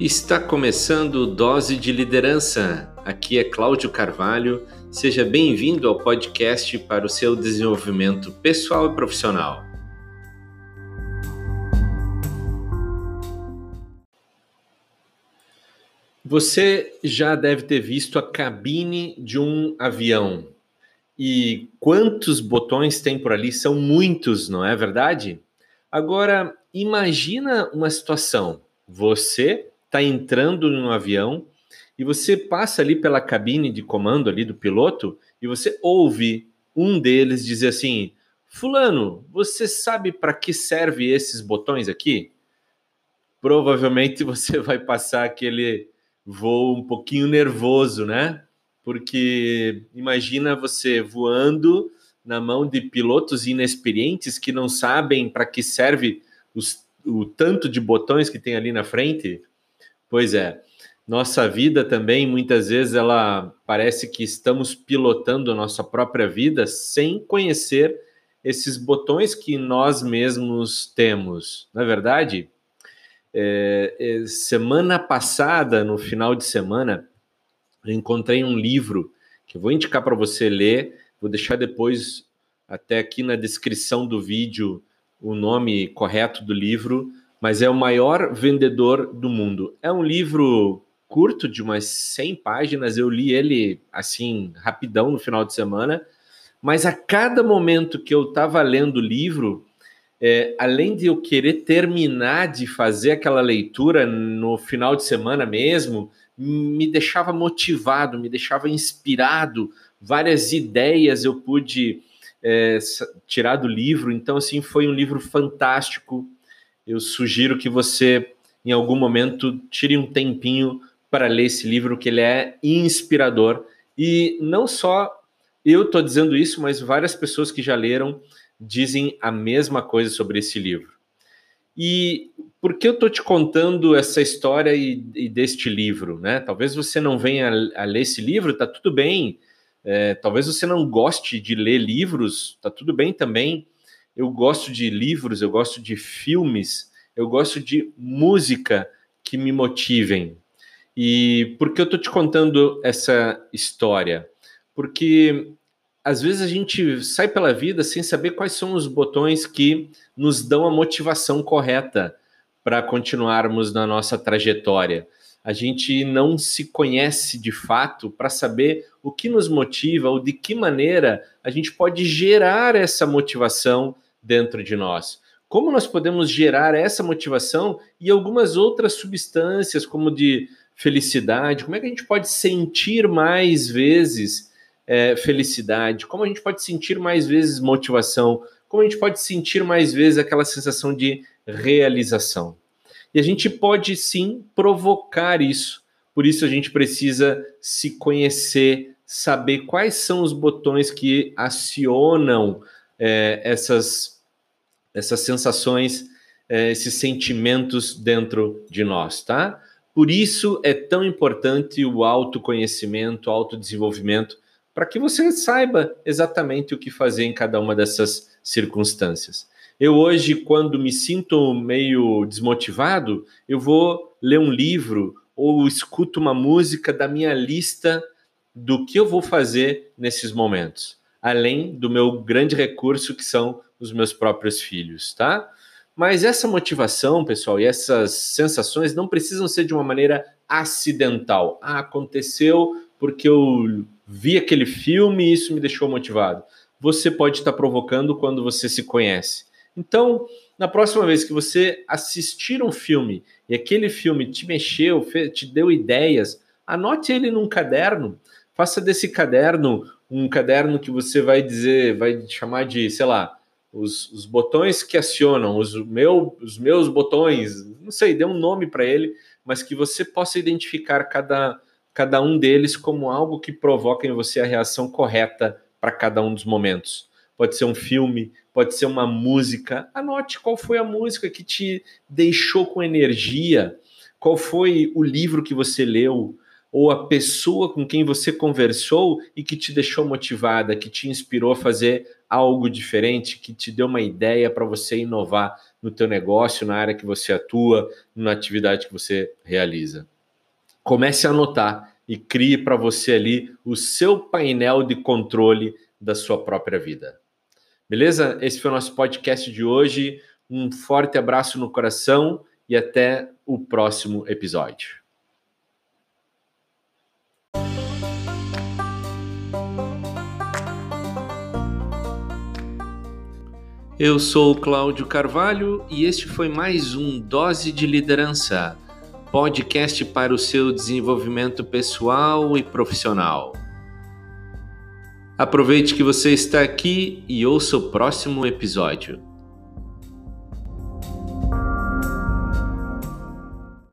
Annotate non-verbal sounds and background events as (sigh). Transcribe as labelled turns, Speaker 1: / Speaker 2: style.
Speaker 1: Está começando Dose de Liderança. Aqui é Cláudio Carvalho. Seja bem-vindo ao podcast para o seu desenvolvimento pessoal e profissional. Você já deve ter visto a cabine de um avião. E quantos botões tem por ali? São muitos, não é verdade? Agora, imagina uma situação. Você está entrando no avião e você passa ali pela cabine de comando ali do piloto e você ouve um deles dizer assim: Fulano, você sabe para que serve esses botões aqui? Provavelmente (laughs) você vai passar aquele voo um pouquinho nervoso, né? Porque imagina você voando na mão de pilotos inexperientes que não sabem para que serve os, o tanto de botões que tem ali na frente. Pois é. Nossa vida também, muitas vezes, ela parece que estamos pilotando a nossa própria vida sem conhecer esses botões que nós mesmos temos. Na é verdade, é, é, semana passada, no final de semana, eu encontrei um livro que eu vou indicar para você ler. Vou deixar depois, até aqui na descrição do vídeo, o nome correto do livro mas é o maior vendedor do mundo. É um livro curto, de umas 100 páginas, eu li ele assim, rapidão no final de semana, mas a cada momento que eu estava lendo o livro, é, além de eu querer terminar de fazer aquela leitura no final de semana mesmo, me deixava motivado, me deixava inspirado, várias ideias eu pude é, tirar do livro, então assim, foi um livro fantástico, eu sugiro que você, em algum momento, tire um tempinho para ler esse livro, que ele é inspirador. E não só eu estou dizendo isso, mas várias pessoas que já leram dizem a mesma coisa sobre esse livro. E por que eu estou te contando essa história e, e, deste livro? Né? Talvez você não venha a, a ler esse livro, tá tudo bem. É, talvez você não goste de ler livros, tá tudo bem também eu gosto de livros, eu gosto de filmes, eu gosto de música que me motivem. E por que eu estou te contando essa história? Porque às vezes a gente sai pela vida sem saber quais são os botões que nos dão a motivação correta para continuarmos na nossa trajetória. A gente não se conhece de fato para saber o que nos motiva ou de que maneira a gente pode gerar essa motivação dentro de nós. Como nós podemos gerar essa motivação e algumas outras substâncias, como de felicidade? Como é que a gente pode sentir mais vezes é, felicidade? Como a gente pode sentir mais vezes motivação? Como a gente pode sentir mais vezes aquela sensação de realização? E a gente pode sim provocar isso. Por isso a gente precisa se conhecer, saber quais são os botões que acionam é, essas, essas sensações, é, esses sentimentos dentro de nós, tá? Por isso é tão importante o autoconhecimento, o autodesenvolvimento, para que você saiba exatamente o que fazer em cada uma dessas circunstâncias. Eu hoje, quando me sinto meio desmotivado, eu vou ler um livro ou escuto uma música da minha lista do que eu vou fazer nesses momentos além do meu grande recurso que são os meus próprios filhos, tá? Mas essa motivação, pessoal, e essas sensações não precisam ser de uma maneira acidental. Ah, aconteceu porque eu vi aquele filme e isso me deixou motivado. Você pode estar provocando quando você se conhece. Então, na próxima vez que você assistir um filme e aquele filme te mexeu, te deu ideias, anote ele num caderno. Faça desse caderno um caderno que você vai dizer, vai chamar de, sei lá, os, os botões que acionam, os, meu, os meus botões, não sei, dê um nome para ele, mas que você possa identificar cada, cada um deles como algo que provoca em você a reação correta para cada um dos momentos. Pode ser um filme, pode ser uma música. Anote qual foi a música que te deixou com energia, qual foi o livro que você leu, ou a pessoa com quem você conversou e que te deixou motivada, que te inspirou a fazer algo diferente, que te deu uma ideia para você inovar no teu negócio, na área que você atua, na atividade que você realiza. Comece a anotar e crie para você ali o seu painel de controle da sua própria vida. Beleza? Esse foi o nosso podcast de hoje. Um forte abraço no coração e até o próximo episódio. Eu sou Cláudio Carvalho e este foi mais um Dose de Liderança, podcast para o seu desenvolvimento pessoal e profissional. Aproveite que você está aqui e ouça o próximo episódio.